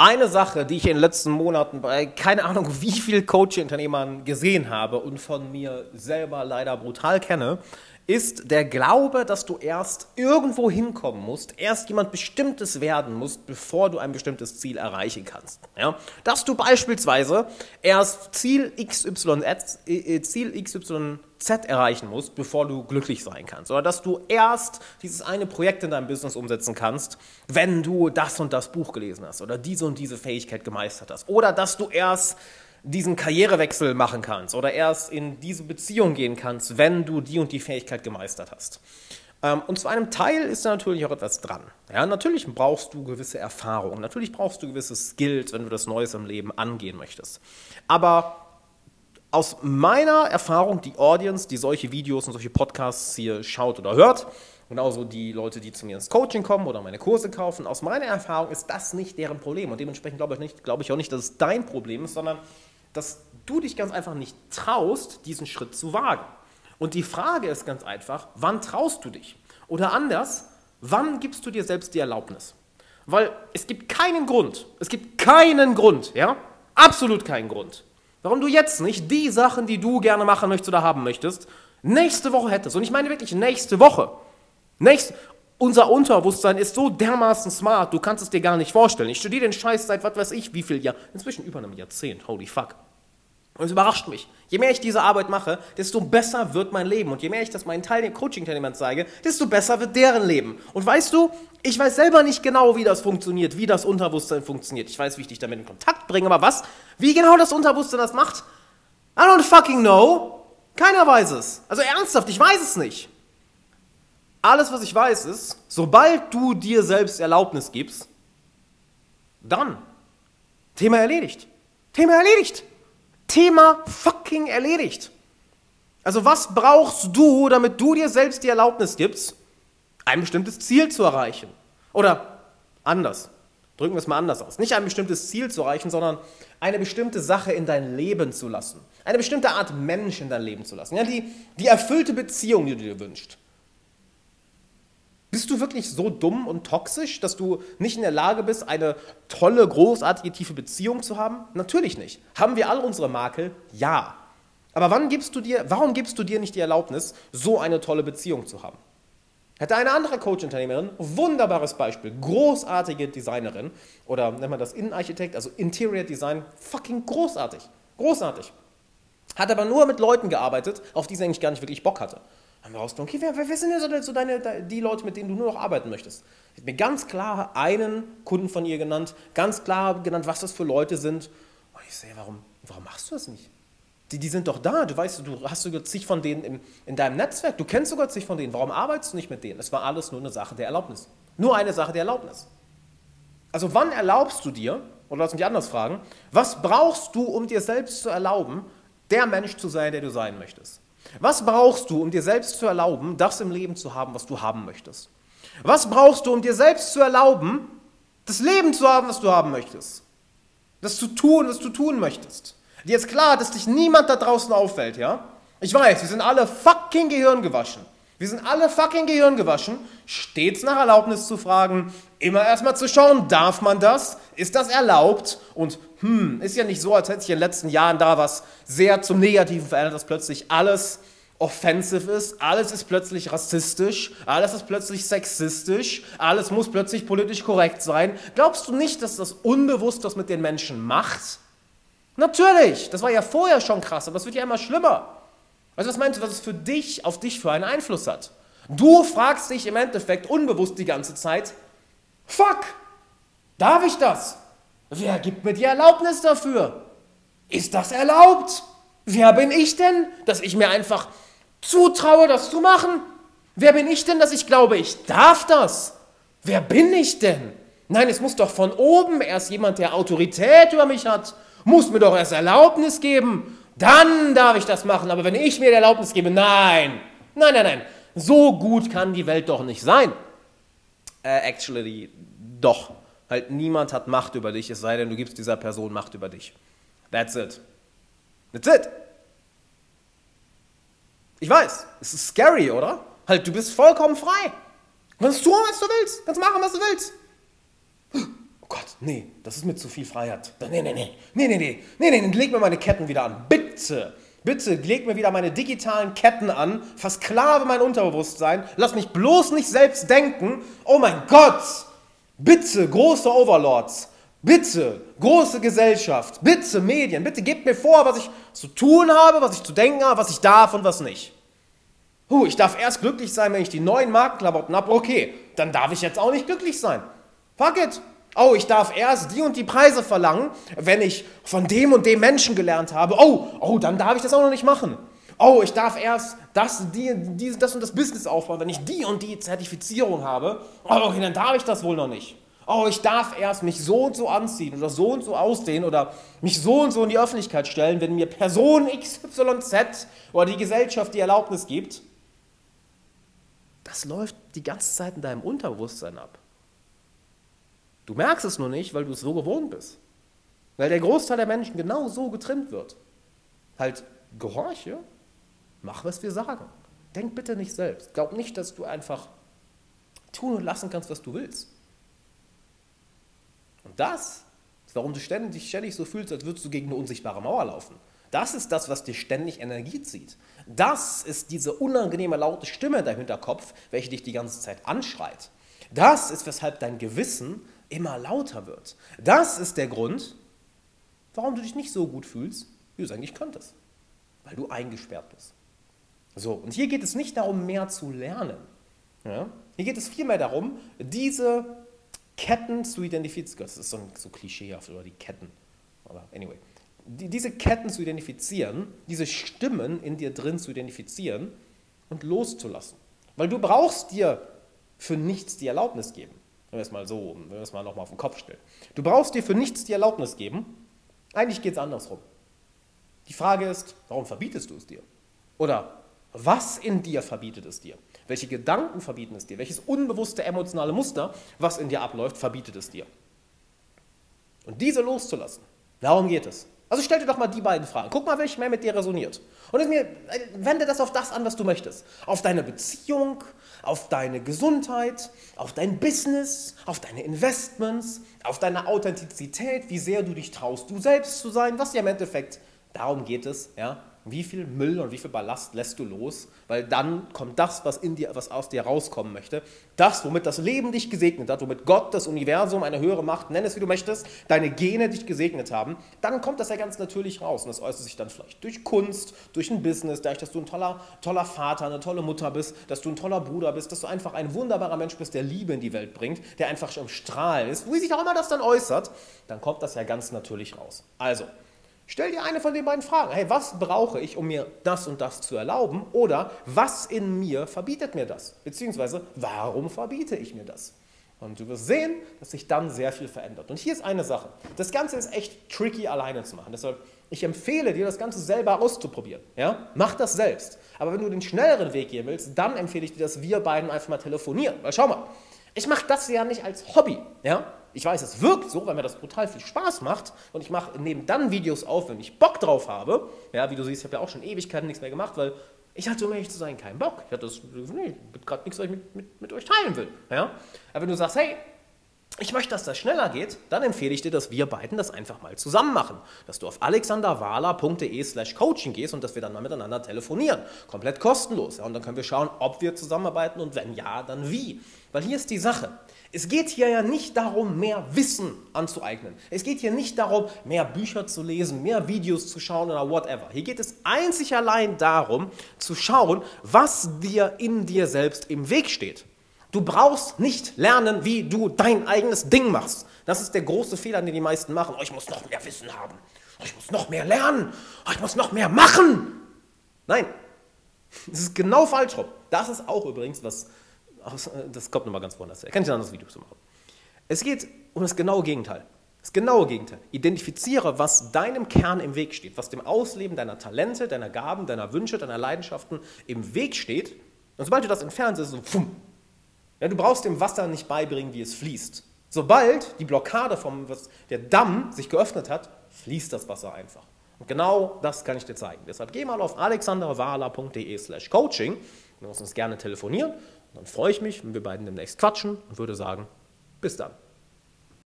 Eine Sache, die ich in den letzten Monaten bei keine Ahnung wie viel Coaching-Unternehmern gesehen habe und von mir selber leider brutal kenne, ist der Glaube, dass du erst irgendwo hinkommen musst, erst jemand Bestimmtes werden musst, bevor du ein bestimmtes Ziel erreichen kannst. Ja? Dass du beispielsweise erst Ziel XYZ, äh, Ziel XYZ erreichen musst, bevor du glücklich sein kannst. Oder dass du erst dieses eine Projekt in deinem Business umsetzen kannst, wenn du das und das Buch gelesen hast oder diese und diese Fähigkeit gemeistert hast. Oder dass du erst diesen Karrierewechsel machen kannst oder erst in diese Beziehung gehen kannst, wenn du die und die Fähigkeit gemeistert hast. Ähm, und zu einem Teil ist da natürlich auch etwas dran. Ja, natürlich brauchst du gewisse Erfahrungen, natürlich brauchst du gewisse Skills, wenn du das Neues im Leben angehen möchtest. Aber aus meiner Erfahrung, die Audience, die solche Videos und solche Podcasts hier schaut oder hört, genauso die Leute, die zu mir ins Coaching kommen oder meine Kurse kaufen, aus meiner Erfahrung ist das nicht deren Problem. Und dementsprechend glaube ich, nicht, glaube ich auch nicht, dass es dein Problem ist, sondern dass du dich ganz einfach nicht traust, diesen Schritt zu wagen. Und die Frage ist ganz einfach, wann traust du dich? Oder anders, wann gibst du dir selbst die Erlaubnis? Weil es gibt keinen Grund, es gibt keinen Grund, ja, absolut keinen Grund, warum du jetzt nicht die Sachen, die du gerne machen möchtest oder haben möchtest, nächste Woche hättest. Und ich meine wirklich nächste Woche. Nächste, unser Unterbewusstsein ist so dermaßen smart, du kannst es dir gar nicht vorstellen. Ich studiere den Scheiß seit was weiß ich, wie viel Jahr, inzwischen über einem Jahrzehnt, holy fuck. Und es überrascht mich. Je mehr ich diese Arbeit mache, desto besser wird mein Leben. Und je mehr ich das meinen Teilnehm Coaching-Teilnehmern zeige, desto besser wird deren Leben. Und weißt du, ich weiß selber nicht genau, wie das funktioniert, wie das Unterbewusstsein funktioniert. Ich weiß, wie ich dich damit in Kontakt bringe, aber was? Wie genau das Unterbewusstsein das macht? I don't fucking know. Keiner weiß es. Also ernsthaft, ich weiß es nicht. Alles, was ich weiß, ist, sobald du dir selbst Erlaubnis gibst, dann. Thema erledigt. Thema erledigt. Thema fucking erledigt. Also was brauchst du, damit du dir selbst die Erlaubnis gibst, ein bestimmtes Ziel zu erreichen? Oder anders, drücken wir es mal anders aus. Nicht ein bestimmtes Ziel zu erreichen, sondern eine bestimmte Sache in dein Leben zu lassen. Eine bestimmte Art Mensch in dein Leben zu lassen. Ja, die, die erfüllte Beziehung, die du dir wünschst. Bist du wirklich so dumm und toxisch, dass du nicht in der Lage bist, eine tolle, großartige, tiefe Beziehung zu haben? Natürlich nicht. Haben wir all unsere Makel? Ja. Aber wann gibst du dir, warum gibst du dir nicht die Erlaubnis, so eine tolle Beziehung zu haben? Hätte eine andere Coach-Unternehmerin, wunderbares Beispiel, großartige Designerin oder nennt man das Innenarchitekt, also Interior Design, fucking großartig, großartig. Hat aber nur mit Leuten gearbeitet, auf die sie eigentlich gar nicht wirklich Bock hatte haben wir rausgefunden, okay, wer, wer sind denn so deine, die Leute, mit denen du nur noch arbeiten möchtest? Ich habe mir ganz klar einen Kunden von ihr genannt, ganz klar genannt, was das für Leute sind. Und ich sehe, warum, warum machst du das nicht? Die, die sind doch da, du weißt, du hast sogar zig von denen in, in deinem Netzwerk, du kennst sogar zig von denen, warum arbeitest du nicht mit denen? Es war alles nur eine Sache der Erlaubnis. Nur eine Sache der Erlaubnis. Also wann erlaubst du dir, oder lass mich anders fragen, was brauchst du, um dir selbst zu erlauben, der Mensch zu sein, der du sein möchtest? Was brauchst du, um dir selbst zu erlauben, das im Leben zu haben, was du haben möchtest? Was brauchst du, um dir selbst zu erlauben, das Leben zu haben, was du haben möchtest? Das zu tun, was du tun möchtest. Dir ist klar, dass dich niemand da draußen auffällt, ja? Ich weiß, wir sind alle fucking Gehirn gewaschen. Wir sind alle fucking Gehirn gewaschen, stets nach Erlaubnis zu fragen, immer erstmal zu schauen, darf man das? Ist das erlaubt? Und hm, ist ja nicht so, als hätte sich in den letzten Jahren da was sehr zum Negativen verändert, dass plötzlich alles offensive ist, alles ist plötzlich rassistisch, alles ist plötzlich sexistisch, alles muss plötzlich politisch korrekt sein. Glaubst du nicht, dass das unbewusst was mit den Menschen macht? Natürlich, das war ja vorher schon krass, aber es wird ja immer schlimmer. Also was meinst du, was es für dich, auf dich für einen Einfluss hat? Du fragst dich im Endeffekt unbewusst die ganze Zeit, fuck, darf ich das? Wer gibt mir die Erlaubnis dafür? Ist das erlaubt? Wer bin ich denn, dass ich mir einfach zutraue, das zu machen? Wer bin ich denn, dass ich glaube, ich darf das? Wer bin ich denn? Nein, es muss doch von oben erst jemand, der Autorität über mich hat, muss mir doch erst Erlaubnis geben. Dann darf ich das machen. Aber wenn ich mir die Erlaubnis gebe, nein, nein, nein, nein, so gut kann die Welt doch nicht sein. Äh, actually, doch. Halt niemand hat Macht über dich, es sei denn, du gibst dieser Person Macht über dich. That's it. That's it. Ich weiß, es ist scary, oder? Halt, du bist vollkommen frei. Du kannst tun, was du willst. Du kannst machen, was du willst. Gott, nee, das ist mir zu viel Freiheit. Nee, nee, nee, nee, nee, nee, nee, nee, leg mir meine Ketten wieder an. Bitte, bitte, leg mir wieder meine digitalen Ketten an, versklave mein Unterbewusstsein, lass mich bloß nicht selbst denken. Oh mein Gott, bitte, große Overlords, bitte, große Gesellschaft, bitte, Medien, bitte gebt mir vor, was ich zu tun habe, was ich zu denken habe, was ich darf und was nicht. Huh, ich darf erst glücklich sein, wenn ich die neuen Markenklamotten habe. Okay, dann darf ich jetzt auch nicht glücklich sein. Fuck it. Oh, ich darf erst die und die Preise verlangen, wenn ich von dem und dem Menschen gelernt habe. Oh, oh, dann darf ich das auch noch nicht machen. Oh, ich darf erst das, die, die, das und das Business aufbauen, wenn ich die und die Zertifizierung habe. Oh, okay, dann darf ich das wohl noch nicht. Oh, ich darf erst mich so und so anziehen oder so und so ausdehnen oder mich so und so in die Öffentlichkeit stellen, wenn mir Person XYZ oder die Gesellschaft die Erlaubnis gibt. Das läuft die ganze Zeit in deinem Unterbewusstsein ab. Du merkst es nur nicht, weil du es so gewohnt bist. Weil der Großteil der Menschen genau so getrimmt wird. Halt, gehorche, mach, was wir sagen. Denk bitte nicht selbst. Glaub nicht, dass du einfach tun und lassen kannst, was du willst. Und das ist, warum du ständig, ständig so fühlst, als würdest du gegen eine unsichtbare Mauer laufen. Das ist das, was dir ständig Energie zieht. Das ist diese unangenehme laute Stimme in deinem Hinterkopf, welche dich die ganze Zeit anschreit. Das ist, weshalb dein Gewissen immer lauter wird. Das ist der Grund, warum du dich nicht so gut fühlst, wie du es eigentlich könntest. Weil du eingesperrt bist. So, und hier geht es nicht darum, mehr zu lernen. Ja? Hier geht es vielmehr darum, diese Ketten zu identifizieren. Das ist so, ein, so klischeehaft, oder die Ketten. Aber anyway. Die, diese Ketten zu identifizieren, diese Stimmen in dir drin zu identifizieren und loszulassen. Weil du brauchst dir für nichts die Erlaubnis geben. Wenn wir es mal so, wenn wir es mal nochmal auf den Kopf stellen. Du brauchst dir für nichts die Erlaubnis geben. Eigentlich geht es andersrum. Die Frage ist, warum verbietest du es dir? Oder was in dir verbietet es dir? Welche Gedanken verbieten es dir? Welches unbewusste emotionale Muster, was in dir abläuft, verbietet es dir? Und diese loszulassen, darum geht es. Also stell dir doch mal die beiden Fragen. Guck mal, welche mehr mit dir resoniert. Und mir, äh, wende das auf das an, was du möchtest. Auf deine Beziehung, auf deine Gesundheit, auf dein Business, auf deine Investments, auf deine Authentizität, wie sehr du dich traust, du selbst zu sein, was ja im Endeffekt darum geht es, ja, wie viel Müll und wie viel Ballast lässt du los? Weil dann kommt das, was in dir, was aus dir rauskommen möchte. Das, womit das Leben dich gesegnet hat, womit Gott, das Universum, eine höhere Macht, nenn es wie du möchtest, deine Gene dich gesegnet haben, dann kommt das ja ganz natürlich raus. Und das äußert sich dann vielleicht durch Kunst, durch ein Business, dadurch, dass du ein toller, toller Vater, eine tolle Mutter bist, dass du ein toller Bruder bist, dass du einfach ein wunderbarer Mensch bist, der Liebe in die Welt bringt, der einfach schon im Strahlen ist, wie sich auch immer das dann äußert, dann kommt das ja ganz natürlich raus. Also, Stell dir eine von den beiden Fragen. Hey, was brauche ich, um mir das und das zu erlauben? Oder was in mir verbietet mir das? Beziehungsweise, warum verbiete ich mir das? Und du wirst sehen, dass sich dann sehr viel verändert. Und hier ist eine Sache. Das Ganze ist echt tricky alleine zu machen. Deshalb, ich empfehle dir, das Ganze selber auszuprobieren. Ja? Mach das selbst. Aber wenn du den schnelleren Weg gehen willst, dann empfehle ich dir, dass wir beiden einfach mal telefonieren. Weil schau mal, ich mache das ja nicht als Hobby. Ja? Ich weiß, es wirkt so, weil mir das brutal viel Spaß macht und ich mache neben dann Videos auf, wenn ich Bock drauf habe. Ja, wie du siehst, ich habe ja auch schon Ewigkeiten nichts mehr gemacht, weil ich hatte, um ehrlich zu sein, keinen Bock. Ich hatte nee, gerade nichts, was ich mit, mit, mit euch teilen will. Ja? Aber wenn du sagst, hey, ich möchte, dass das schneller geht, dann empfehle ich dir, dass wir beiden das einfach mal zusammen machen. Dass du auf alexanderwala.de slash coaching gehst und dass wir dann mal miteinander telefonieren. Komplett kostenlos. Ja, und dann können wir schauen, ob wir zusammenarbeiten und wenn ja, dann wie. Weil hier ist die Sache. Es geht hier ja nicht darum, mehr Wissen anzueignen. Es geht hier nicht darum, mehr Bücher zu lesen, mehr Videos zu schauen oder whatever. Hier geht es einzig allein darum, zu schauen, was dir in dir selbst im Weg steht. Du brauchst nicht lernen, wie du dein eigenes Ding machst. Das ist der große Fehler, den die meisten machen. Oh, ich muss noch mehr Wissen haben. Oh, ich muss noch mehr lernen. Oh, ich muss noch mehr machen. Nein, das ist genau falsch rum. Das ist auch übrigens was das kommt nochmal ganz woanders her. Kann ich ein anderes Video zu machen. Es geht um das genaue Gegenteil. Das genaue Gegenteil. Identifiziere, was deinem Kern im Weg steht, was dem Ausleben deiner Talente, deiner Gaben, deiner Wünsche, deiner Leidenschaften im Weg steht. Und sobald du das entfernst, ist es so, pfumm. Ja, du brauchst dem Wasser nicht beibringen, wie es fließt. Sobald die Blockade vom der Damm sich geöffnet hat, fließt das Wasser einfach. Und genau das kann ich dir zeigen. Deshalb geh mal auf alexanderwala.de slash coaching. Du musst uns gerne telefonieren dann freue ich mich, wenn wir beiden demnächst quatschen und würde sagen, bis dann.